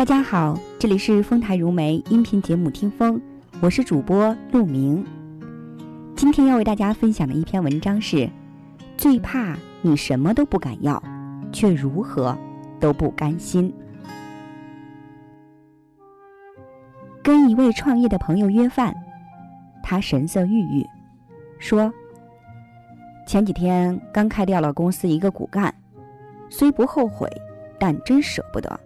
大家好，这里是丰台如梅音频节目《听风》，我是主播陆明。今天要为大家分享的一篇文章是：最怕你什么都不敢要，却如何都不甘心。跟一位创业的朋友约饭，他神色郁郁，说：“前几天刚开掉了公司一个骨干，虽不后悔，但真舍不得。”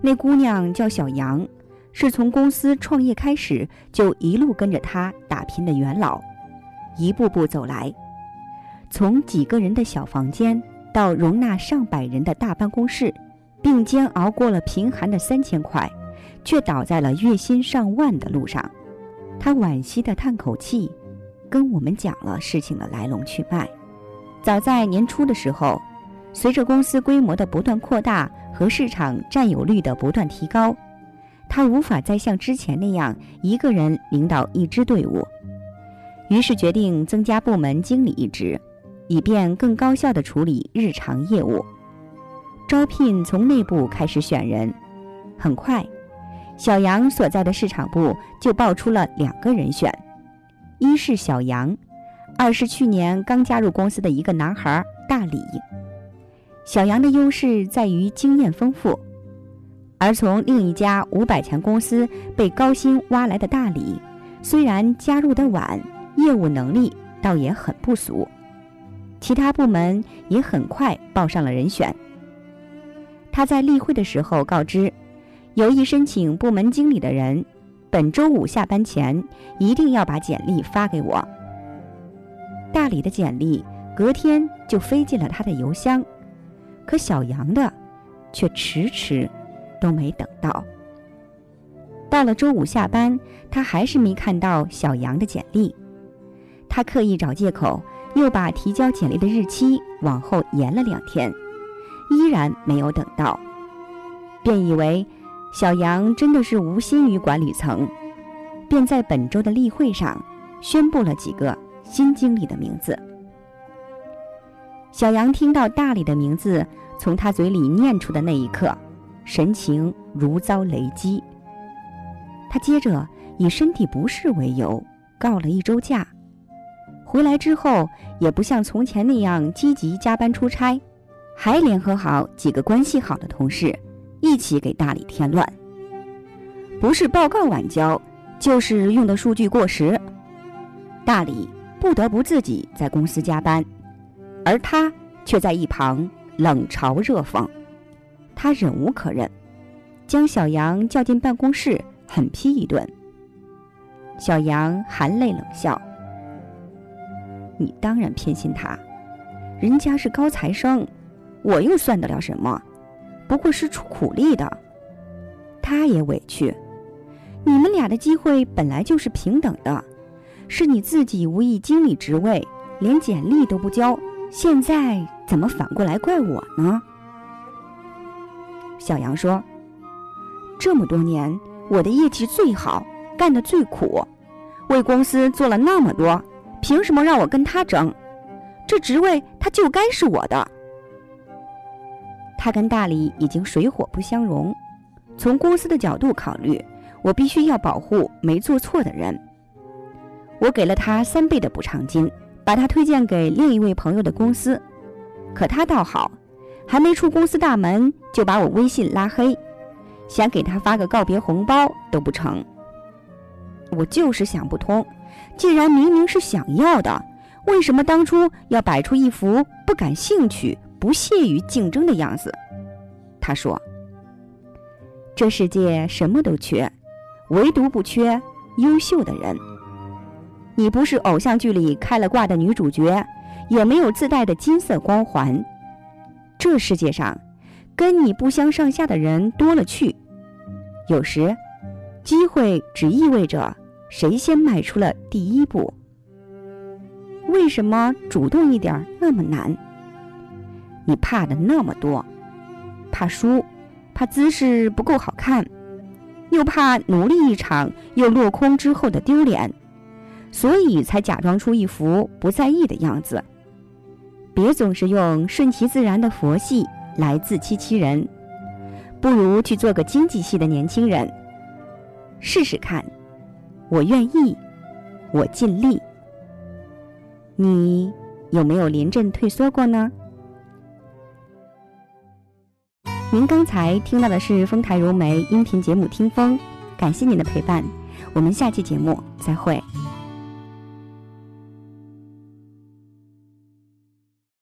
那姑娘叫小杨，是从公司创业开始就一路跟着他打拼的元老，一步步走来，从几个人的小房间到容纳上百人的大办公室，并肩熬过了贫寒的三千块，却倒在了月薪上万的路上。他惋惜地叹口气，跟我们讲了事情的来龙去脉。早在年初的时候，随着公司规模的不断扩大。和市场占有率的不断提高，他无法再像之前那样一个人领导一支队伍，于是决定增加部门经理一职，以便更高效地处理日常业务。招聘从内部开始选人，很快，小杨所在的市场部就爆出了两个人选：一是小杨，二是去年刚加入公司的一个男孩大李。小杨的优势在于经验丰富，而从另一家五百强公司被高薪挖来的大李，虽然加入的晚，业务能力倒也很不俗。其他部门也很快报上了人选。他在例会的时候告知，有意申请部门经理的人，本周五下班前一定要把简历发给我。大李的简历隔天就飞进了他的邮箱。可小杨的，却迟迟都没等到。到了周五下班，他还是没看到小杨的简历。他刻意找借口，又把提交简历的日期往后延了两天，依然没有等到，便以为小杨真的是无心于管理层，便在本周的例会上宣布了几个新经理的名字。小杨听到大李的名字从他嘴里念出的那一刻，神情如遭雷击。他接着以身体不适为由告了一周假，回来之后也不像从前那样积极加班出差，还联合好几个关系好的同事一起给大李添乱。不是报告晚交，就是用的数据过时，大李不得不自己在公司加班。而他却在一旁冷嘲热讽，他忍无可忍，将小杨叫进办公室狠批一顿。小杨含泪冷笑：“你当然偏心他，人家是高材生，我又算得了什么？不过是出苦力的。他也委屈，你们俩的机会本来就是平等的，是你自己无意经理职位，连简历都不交。”现在怎么反过来怪我呢？小杨说：“这么多年，我的业绩最好，干得最苦，为公司做了那么多，凭什么让我跟他争？这职位他就该是我的。”他跟大李已经水火不相容，从公司的角度考虑，我必须要保护没做错的人。我给了他三倍的补偿金。把他推荐给另一位朋友的公司，可他倒好，还没出公司大门就把我微信拉黑，想给他发个告别红包都不成。我就是想不通，既然明明是想要的，为什么当初要摆出一副不感兴趣、不屑于竞争的样子？他说：“这世界什么都缺，唯独不缺优秀的人。”你不是偶像剧里开了挂的女主角，也没有自带的金色光环。这世界上，跟你不相上下的人多了去。有时，机会只意味着谁先迈出了第一步。为什么主动一点那么难？你怕的那么多，怕输，怕姿势不够好看，又怕努力一场又落空之后的丢脸。所以才假装出一副不在意的样子。别总是用顺其自然的佛系来自欺欺人，不如去做个经济系的年轻人，试试看。我愿意，我尽力。你有没有临阵退缩过呢？您刚才听到的是丰台融媒音频节目《听风》，感谢您的陪伴，我们下期节目再会。